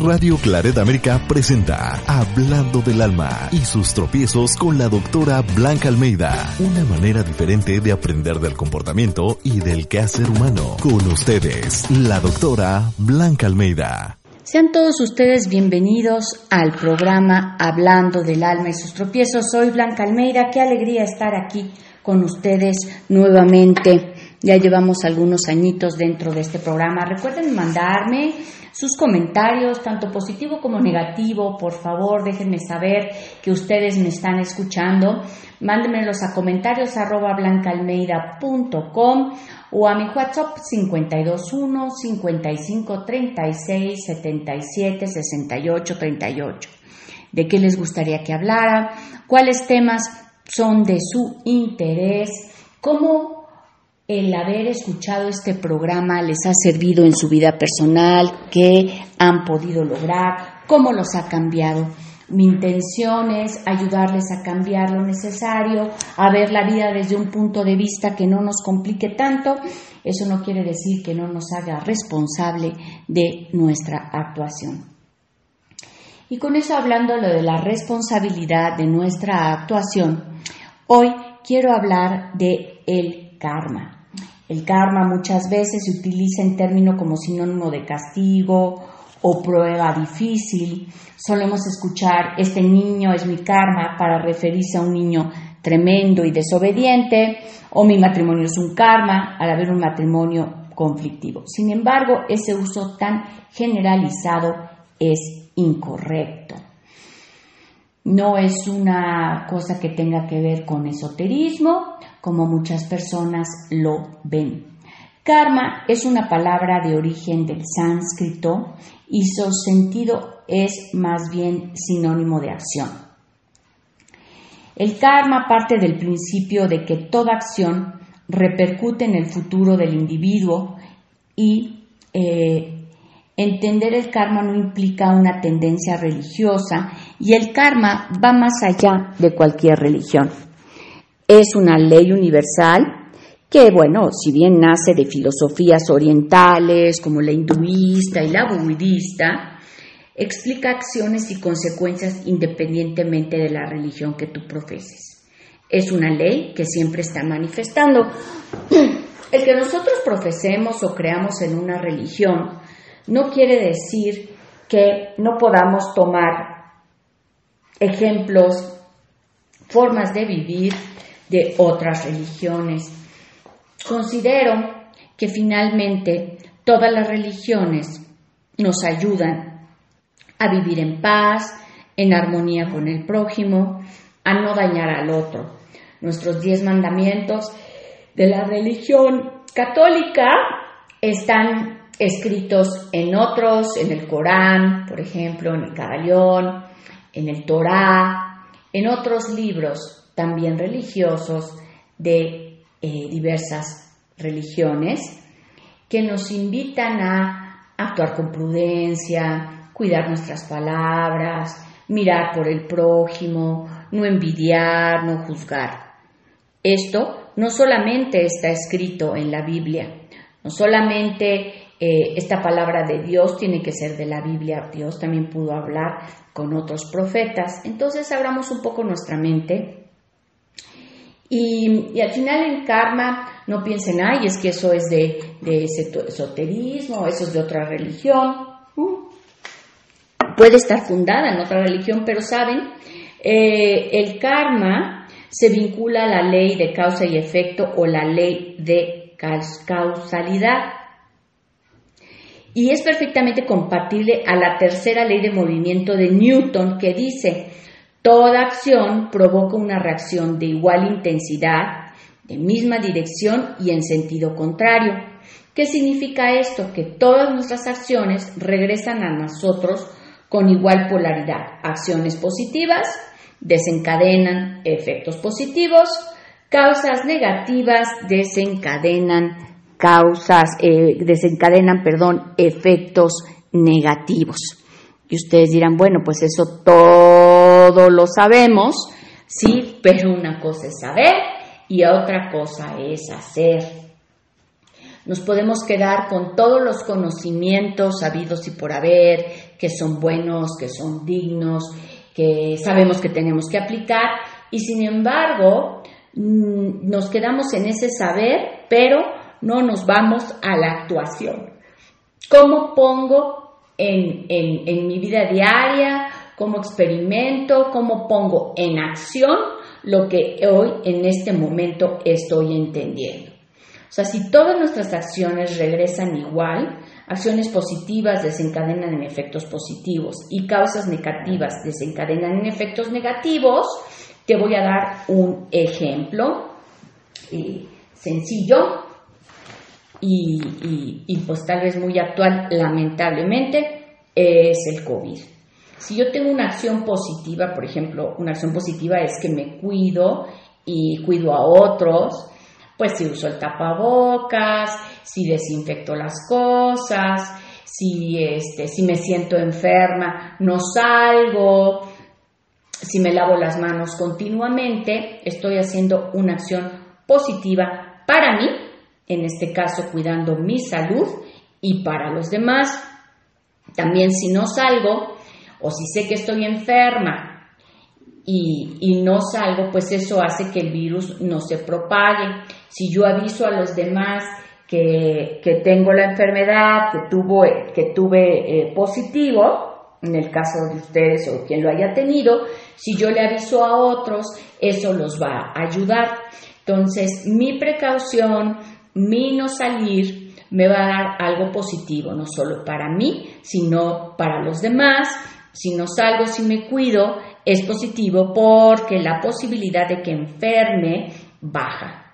Radio Claret América presenta Hablando del Alma y sus tropiezos con la doctora Blanca Almeida. Una manera diferente de aprender del comportamiento y del quehacer humano. Con ustedes, la doctora Blanca Almeida. Sean todos ustedes bienvenidos al programa Hablando del Alma y sus tropiezos. Soy Blanca Almeida. Qué alegría estar aquí con ustedes nuevamente. Ya llevamos algunos añitos dentro de este programa. Recuerden mandarme sus comentarios, tanto positivo como negativo, por favor, déjenme saber que ustedes me están escuchando. Mándenmelos a comentarios arroba blancaalmeida.com o a mi WhatsApp 521 55 36 77 68 38. ¿De qué les gustaría que hablara? ¿Cuáles temas son de su interés? ¿Cómo el haber escuchado este programa les ha servido en su vida personal, qué han podido lograr, cómo los ha cambiado. Mi intención es ayudarles a cambiar lo necesario, a ver la vida desde un punto de vista que no nos complique tanto. Eso no quiere decir que no nos haga responsable de nuestra actuación. Y con eso hablando de la responsabilidad de nuestra actuación, hoy quiero hablar de el karma. El karma muchas veces se utiliza en término como sinónimo de castigo o prueba difícil. Solemos escuchar este niño es mi karma para referirse a un niño tremendo y desobediente o mi matrimonio es un karma al haber un matrimonio conflictivo. Sin embargo, ese uso tan generalizado es incorrecto. No es una cosa que tenga que ver con esoterismo, como muchas personas lo ven. Karma es una palabra de origen del sánscrito y su sentido es más bien sinónimo de acción. El karma parte del principio de que toda acción repercute en el futuro del individuo y eh, entender el karma no implica una tendencia religiosa y el karma va más allá de cualquier religión es una ley universal que, bueno, si bien nace de filosofías orientales como la hinduista y la budista, explica acciones y consecuencias independientemente de la religión que tú profeses. Es una ley que siempre está manifestando. El que nosotros profesemos o creamos en una religión no quiere decir que no podamos tomar ejemplos, formas de vivir de otras religiones. Considero que finalmente todas las religiones nos ayudan a vivir en paz, en armonía con el prójimo, a no dañar al otro. Nuestros diez mandamientos de la religión católica están escritos en otros, en el Corán, por ejemplo, en el Caballón, en el Torá, en otros libros también religiosos de eh, diversas religiones que nos invitan a actuar con prudencia, cuidar nuestras palabras, mirar por el prójimo, no envidiar, no juzgar. Esto no solamente está escrito en la Biblia, no solamente eh, esta palabra de Dios tiene que ser de la Biblia, Dios también pudo hablar con otros profetas. Entonces abramos un poco nuestra mente y, al final en karma no piensen, ay, es que eso es de, esoterismo, eso es de otra religión. Puede estar fundada en otra religión, pero saben, eh, el karma se vincula a la ley de causa y efecto o la ley de causalidad. Y es perfectamente compatible a la tercera ley de movimiento de Newton que dice, Toda acción provoca una reacción de igual intensidad, de misma dirección y en sentido contrario. ¿Qué significa esto? Que todas nuestras acciones regresan a nosotros con igual polaridad. Acciones positivas desencadenan efectos positivos, causas negativas desencadenan causas, eh, desencadenan, perdón, efectos negativos. Y ustedes dirán, bueno, pues eso todo lo sabemos, sí, pero una cosa es saber y otra cosa es hacer. Nos podemos quedar con todos los conocimientos sabidos y por haber, que son buenos, que son dignos, que sabemos que tenemos que aplicar, y sin embargo mm, nos quedamos en ese saber, pero no nos vamos a la actuación. ¿Cómo pongo en, en, mi vida diaria? ¿Cómo experimento? ¿Cómo pongo en acción lo que hoy en este momento estoy entendiendo? O sea, si todas nuestras acciones regresan igual, acciones positivas desencadenan en efectos positivos y causas negativas desencadenan en efectos negativos, te voy a dar un ejemplo eh, sencillo y, pues tal vez muy actual, lamentablemente, es el COVID. Si yo tengo una acción positiva, por ejemplo, una acción positiva es que me cuido y cuido a otros, pues si uso el tapabocas, si desinfecto las cosas, si, este, si me siento enferma, no salgo, si me lavo las manos continuamente, estoy haciendo una acción positiva para mí en este caso cuidando mi salud y para los demás. También si no salgo o si sé que estoy enferma y, no salgo, pues eso hace que el virus no se propague. Si yo aviso a los demás que, tengo la enfermedad, que, tuvo, que tuve eh, positivo, en el caso de ustedes o quien lo haya tenido, si yo le aviso a otros, eso los va a ayudar. Entonces, mi precaución, mi no salir me va a dar algo positivo, no solo para mí, sino para los demás. Si no salgo, si me cuido, es positivo porque la posibilidad de que enferme baja.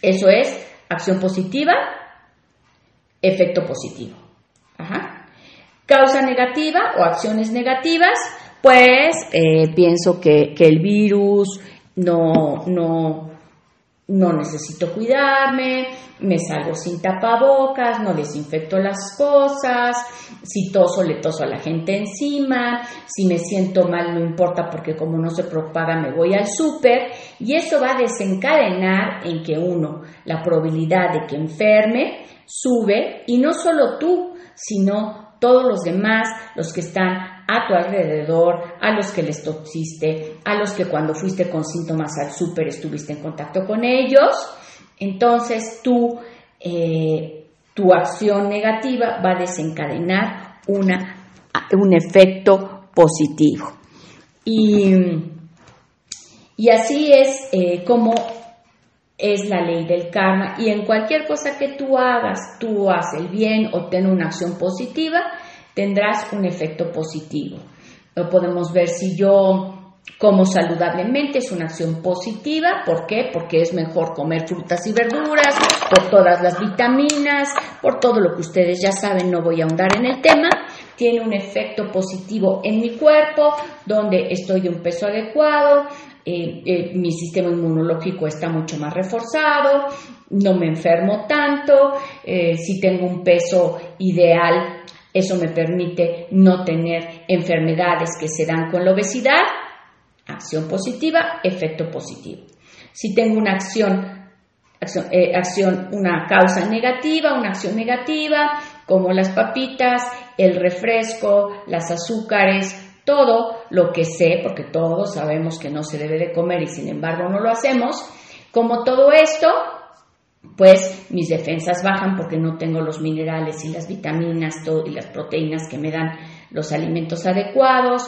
Eso es acción positiva, efecto positivo. Causa negativa o acciones negativas, pues eh, pienso que, que, el virus no, no, no necesito cuidarme, me salgo sin tapabocas, no desinfecto las cosas, si toso le toso a la gente encima, si me siento mal no importa porque como no se propaga me voy al súper y eso va a desencadenar en que uno, la probabilidad de que enferme sube y no solo tú, sino todos los demás, los que están a tu alrededor, a los que les toxiste, a los que cuando fuiste con síntomas al súper estuviste en contacto con ellos, entonces tú, eh, tu acción negativa va a desencadenar una, un efecto positivo. Y, y así es eh, como es la ley del karma y en cualquier cosa que tú hagas, tú haces el bien o ten una acción positiva, tendrás un efecto positivo. Lo podemos ver si yo como saludablemente es una acción positiva, ¿por qué? Porque es mejor comer frutas y verduras, por todas las vitaminas, por todo lo que ustedes ya saben, no voy a ahondar en el tema, tiene un efecto positivo en mi cuerpo, donde estoy de un peso adecuado, eh, eh, mi sistema inmunológico está mucho más reforzado, no me enfermo tanto, eh, si tengo un peso ideal, eso me permite no tener enfermedades que se dan con la obesidad, acción positiva, efecto positivo. Si tengo una acción, acción, acción una causa negativa, una acción negativa, como las papitas, el refresco, las azúcares, todo lo que sé, porque todos sabemos que no se debe de comer y sin embargo no lo hacemos, como todo esto, pues mis defensas bajan porque no tengo los minerales y las vitaminas y las proteínas que me dan los alimentos adecuados,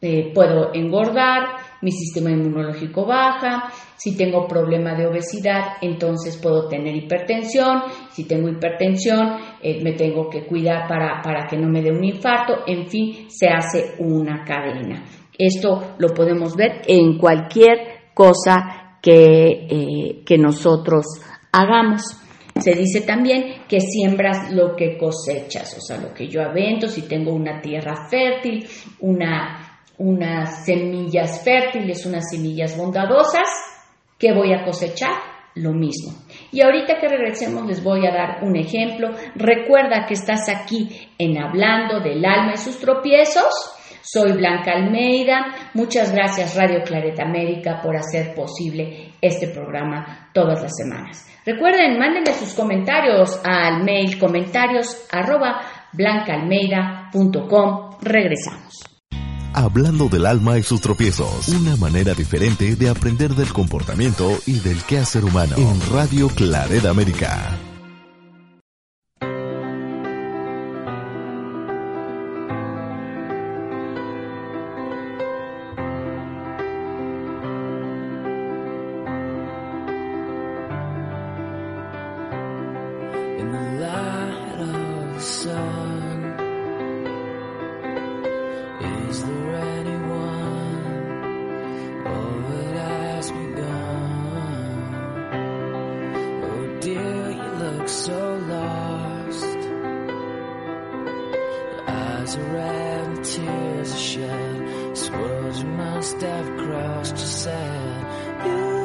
eh, puedo engordar, mi sistema inmunológico baja, si tengo problema de obesidad, entonces puedo tener hipertensión, si tengo hipertensión, eh, me tengo que cuidar para, para que no me dé un infarto, en fin, se hace una cadena. Esto lo podemos ver en cualquier cosa que, eh, que nosotros hagamos. Se dice también que siembras lo que cosechas, o sea, lo que yo avento, si tengo una tierra fértil, una, unas semillas fértiles, unas semillas bondadosas, ¿qué voy a cosechar? Lo mismo. Y ahorita que regresemos les voy a dar un ejemplo. Recuerda que estás aquí en Hablando del alma y sus tropiezos. Soy Blanca Almeida. Muchas gracias Radio Clareta América por hacer posible este programa todas las semanas. Recuerden, mándenme sus comentarios al mail comentarios arroba blancaalmeida.com. Regresamos. Hablando del alma y sus tropiezos. Una manera diferente de aprender del comportamiento y del quehacer humano. En Radio Clareda América. the tears I shed. Swords you must have crossed, you said. You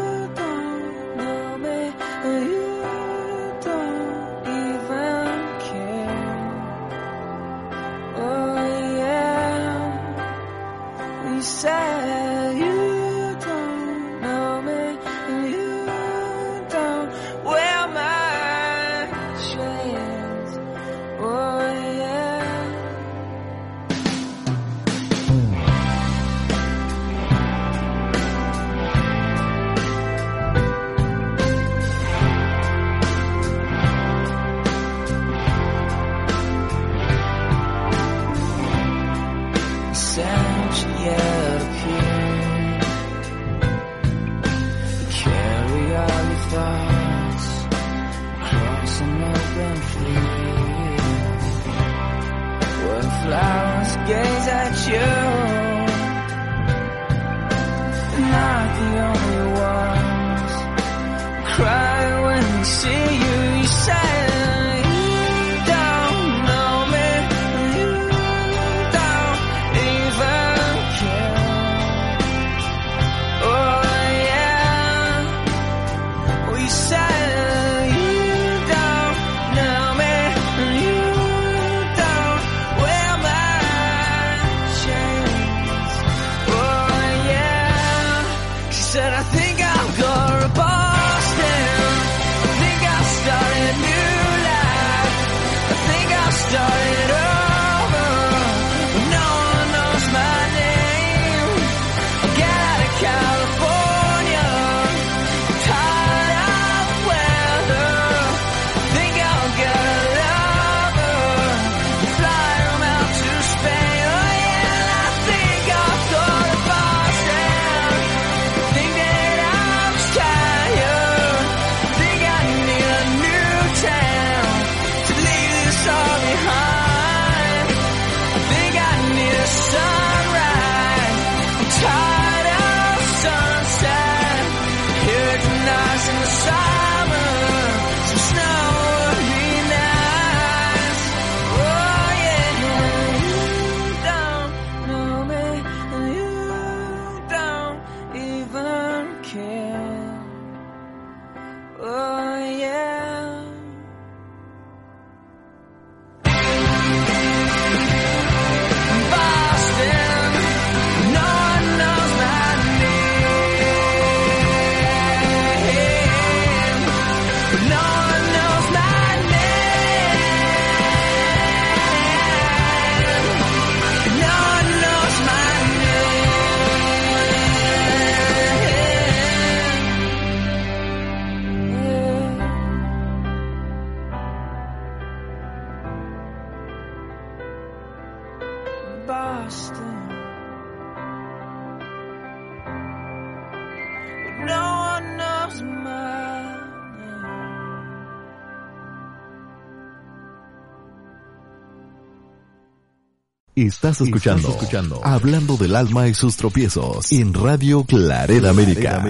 Estás escuchando, escuchando Hablando del alma y sus tropiezos en Radio Clareda América.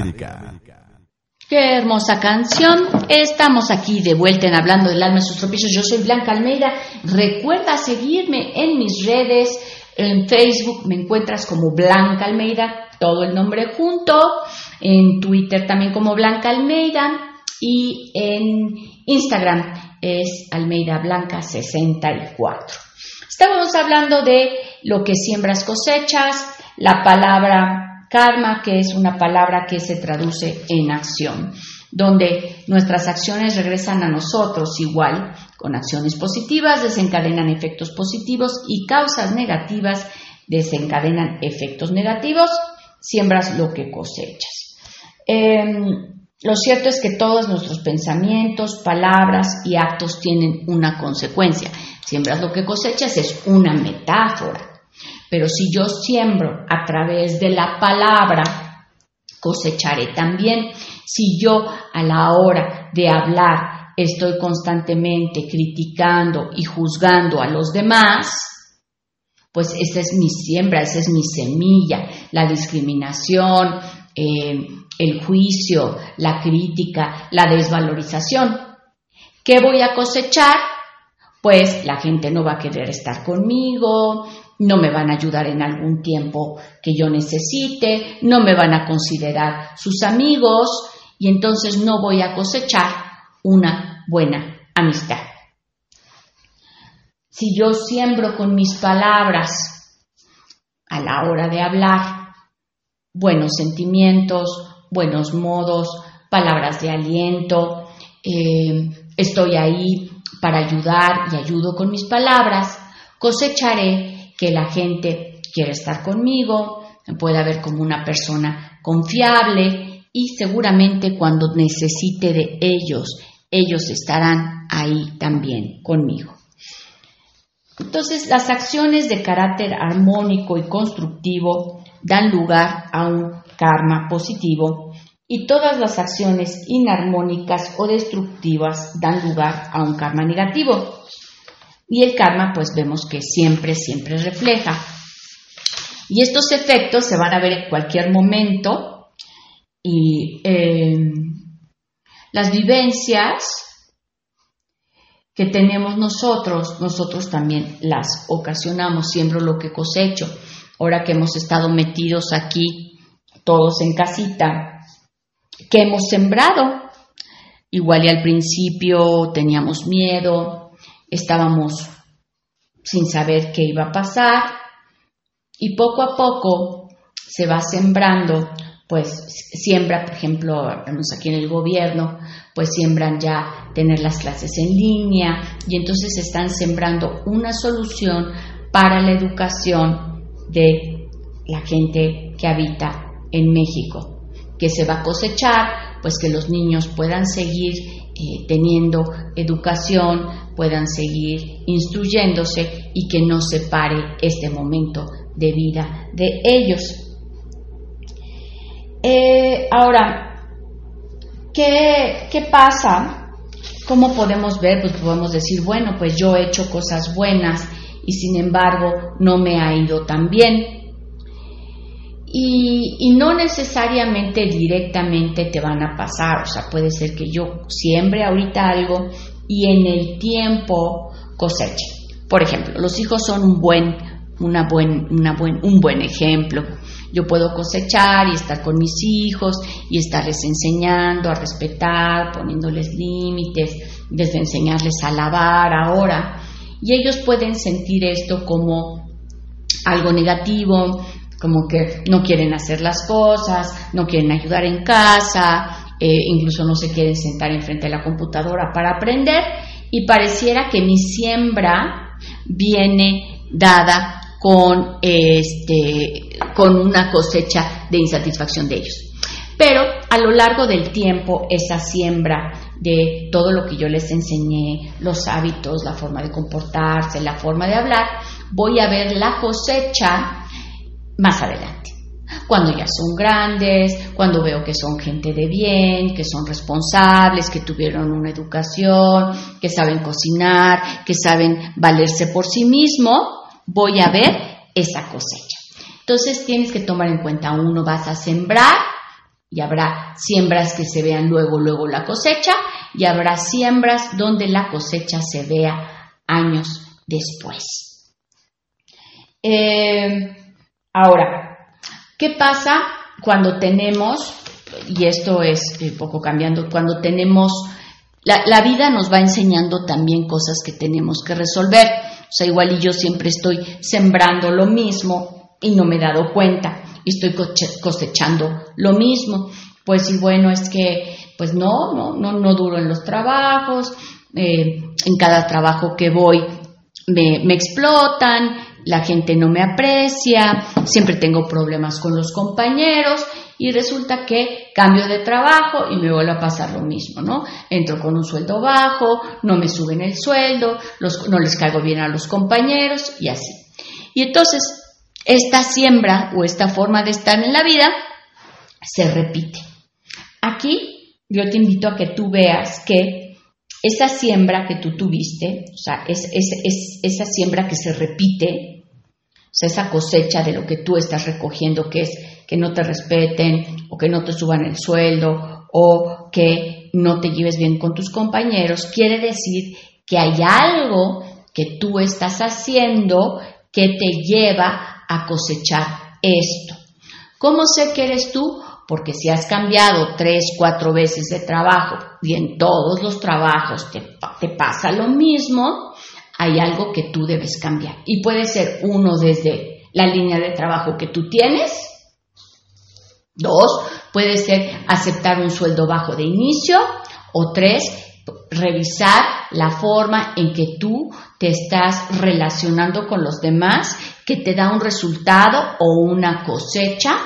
Qué hermosa canción. Estamos aquí de vuelta en Hablando del Alma y sus tropiezos. Yo soy Blanca Almeida. Recuerda seguirme en mis redes. En Facebook me encuentras como Blanca Almeida, todo el nombre junto. En Twitter también como Blanca Almeida. Y en Instagram es Almeida Blanca 64. Estábamos hablando de lo que siembras cosechas, la palabra Karma, que es una palabra que se traduce en acción, donde nuestras acciones regresan a nosotros igual, con acciones positivas desencadenan efectos positivos y causas negativas desencadenan efectos negativos, siembras lo que cosechas. Em, lo cierto es que todos nuestros pensamientos, palabras y actos tienen una consecuencia. Siembras lo que cosechas es una metáfora. Pero si yo siembro a través de la palabra, cosecharé también. Si yo a la hora de hablar estoy constantemente criticando y juzgando a los demás, pues esa es mi siembra, esa es mi semilla, la discriminación, eh, el juicio, la crítica, la desvalorización. ¿Qué voy a cosechar? Pues la gente no va a querer estar conmigo, no me van a ayudar en algún tiempo que yo necesite, no me van a considerar sus amigos y entonces no voy a cosechar una buena amistad. Si yo siembro con mis palabras a la hora de hablar buenos sentimientos, buenos modos, palabras de aliento, eh, estoy ahí para ayudar y ayudo con mis palabras, cosecharé que la gente quiere estar conmigo, me pueda ver como una persona confiable y seguramente cuando necesite de ellos, ellos estarán ahí también conmigo. Entonces, las acciones de carácter armónico y constructivo dan lugar a un karma positivo y todas las acciones inarmónicas o destructivas dan lugar a un karma negativo. Y el karma, pues vemos que siempre, siempre refleja. Y estos efectos se van a ver en cualquier momento y eh, las vivencias que tenemos nosotros, nosotros también las ocasionamos, siembro lo que cosecho. Ahora que hemos estado metidos aquí, todos en casita, que hemos sembrado. Igual y al principio teníamos miedo, estábamos sin saber qué iba a pasar y poco a poco se va sembrando, pues siembra, por ejemplo, aquí en el gobierno, pues siembran ya tener las clases en línea y entonces están sembrando una solución para la educación de la gente que habita en México, que se va a cosechar, pues que los niños puedan seguir eh, teniendo educación, puedan seguir instruyéndose y que no se pare este momento de vida de ellos. Eh, ahora, ¿qué, ¿qué pasa? ¿Cómo podemos ver? Pues podemos decir, bueno, pues yo he hecho cosas buenas y sin embargo no me ha ido tan bien. Y, y, no necesariamente directamente te van a pasar, o sea, puede ser que yo siembre ahorita algo y en el tiempo coseche. Por ejemplo, los hijos son un buen, una buen, una buen, un buen ejemplo. Yo puedo cosechar y estar con mis hijos y estarles enseñando a respetar, poniéndoles límites, desde enseñarles a lavar ahora. Y ellos pueden sentir esto como algo negativo, como que no quieren hacer las cosas, no quieren ayudar en casa, eh, incluso no se quieren sentar enfrente de la computadora para aprender y pareciera que mi siembra viene dada con, este, con una cosecha de insatisfacción de ellos. Pero a lo largo del tiempo, esa siembra de todo lo que yo les enseñé, los hábitos, la forma de comportarse, la forma de hablar, voy a ver la cosecha más adelante cuando ya son grandes, cuando veo que son gente de bien, que son responsables, que tuvieron una educación, que saben cocinar, que saben valerse por sí mismo, voy a ver esa cosecha. Entonces tienes que tomar en cuenta, uno, vas a sembrar y habrá siembras que se vean luego, luego la cosecha y habrá siembras donde la cosecha se vea años después. Eh, ahora, ¿qué pasa cuando tenemos, y esto es un poco cambiando, cuando tenemos, la, la vida nos va enseñando también cosas que tenemos que resolver. O sea, igual y yo siempre estoy sembrando lo mismo y no me he dado cuenta y estoy cosechando lo mismo. Pues y bueno, es que pues no, no, no, no duro en los trabajos, eh, en cada trabajo que voy me, explotan, la gente no me aprecia, siempre tengo problemas con los compañeros y resulta que cambio de trabajo y me vuelve a pasar lo mismo, ¿no? Entro con un sueldo bajo, no me suben el sueldo, no les caigo bien a los compañeros y así. Y entonces, esta siembra o esta forma de estar en la vida se repite. Aquí yo te invito a que tú veas que esa siembra que tú tuviste, o sea, es, es esa siembra que se repite, o sea, esa cosecha de lo que tú estás recogiendo, que es que no te respeten o que no te suban el sueldo o que no te lleves bien con tus compañeros, quiere decir que hay algo que tú estás haciendo que te lleva a cosechar esto. ¿Cómo sé que eres tú? Porque si has cambiado tres, cuatro veces de trabajo y en todos los trabajos te, te pasa lo mismo, hay algo que tú debes cambiar. Y puede ser uno desde la línea de trabajo que tú tienes. Dos, puede ser aceptar un sueldo bajo de inicio. O tres, revisar la forma en que tú te estás relacionando con los demás, que te da un resultado o una cosecha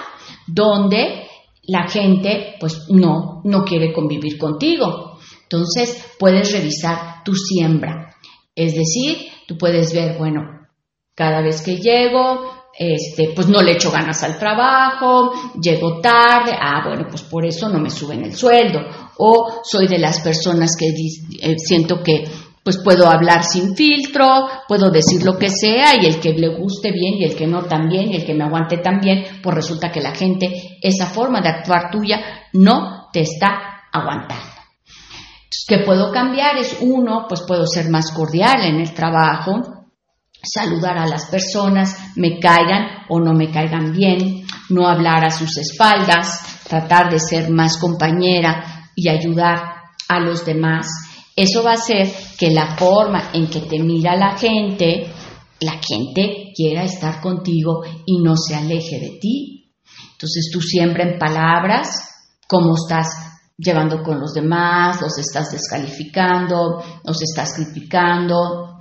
donde la gente pues no, no quiere convivir contigo. Entonces puedes revisar tu siembra. Es decir, tú puedes ver, bueno, cada vez que llego, este, pues no le echo ganas al trabajo, llego tarde, ah, bueno, pues por eso no me suben el sueldo. O soy de las personas que eh, siento que pues puedo hablar sin filtro, puedo decir lo que sea y el que le guste bien y el que no también y el que me aguante también, pues resulta que la gente, esa forma de actuar tuya no te está aguantando que puedo cambiar es uno, pues puedo ser más cordial en el trabajo, saludar a las personas, me caigan o no me caigan bien, no hablar a sus espaldas, tratar de ser más compañera y ayudar a los demás. Eso va a hacer que la forma en que te mira la gente, la gente quiera estar contigo y no se aleje de ti. Entonces tú siempre en palabras, cómo estás llevando con los demás, los estás descalificando, los estás criticando,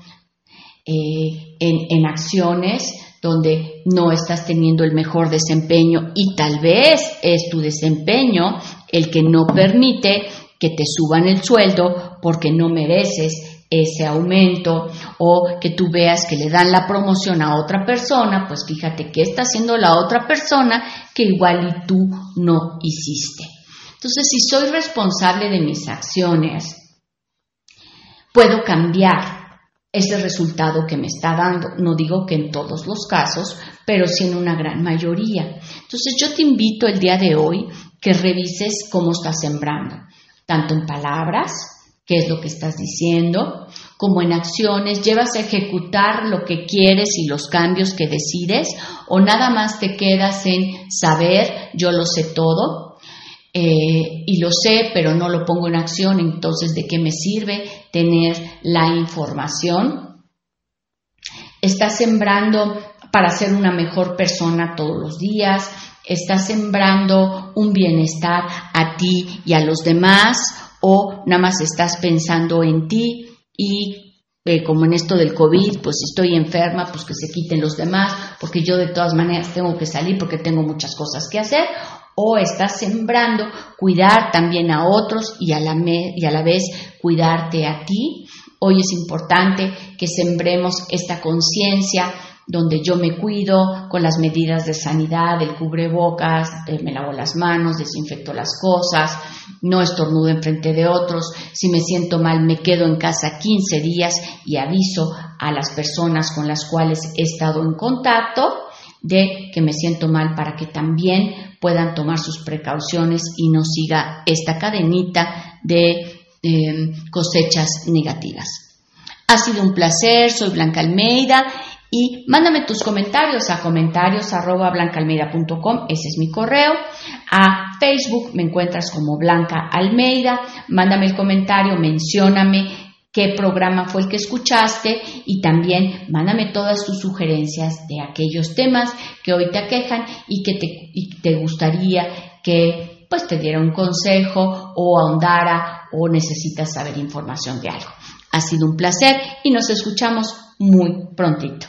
eh, en, en acciones donde no estás teniendo el mejor desempeño y tal vez es tu desempeño el que no permite que te suban el sueldo porque no mereces ese aumento o que tú veas que le dan la promoción a otra persona, pues fíjate qué está haciendo la otra persona que igual y tú no hiciste. Entonces, si soy responsable de mis acciones, puedo cambiar ese resultado que me está dando. No digo que en todos los casos, pero sí en una gran mayoría. Entonces, yo te invito el día de hoy que revises cómo estás sembrando, tanto en palabras, qué es lo que estás diciendo, como en acciones, llevas a ejecutar lo que quieres y los cambios que decides, o nada más te quedas en saber, yo lo sé todo, eh, y lo sé, pero no lo pongo en acción, entonces ¿de qué me sirve tener la información? Estás sembrando para ser una mejor persona todos los días, estás sembrando un bienestar a ti y a los demás o nada más estás pensando en ti y eh, como en esto del COVID, pues si estoy enferma, pues que se quiten los demás, porque yo de todas maneras tengo que salir porque tengo muchas cosas que hacer, o estás sembrando cuidar también a otros y a la, y a la vez cuidarte a ti. Hoy es importante que sembremos esta conciencia donde yo me cuido con las medidas de sanidad, el cubrebocas, eh, me lavo las manos, desinfecto las cosas, no estornudo en frente de otros, si me siento mal me quedo en casa 15 días y aviso a las personas con las cuales he estado en contacto de que me siento mal para que también puedan tomar sus precauciones y no siga esta cadenita de em, cosechas negativas. Ha sido un placer, soy Blanca Almeida y mándame tus comentarios a comentarios arroba blancaalmeida.com, ese es mi correo. A Facebook me encuentras como Blanca Almeida, mándame el comentario, mencióname qué programa fue el que escuchaste y también mándame todas tus sugerencias de aquellos temas que hoy te aquejan y que te, te gustaría que pues te diera un consejo o ahondara o necesitas saber información de algo. Ha sido un placer y nos escuchamos muy prontito.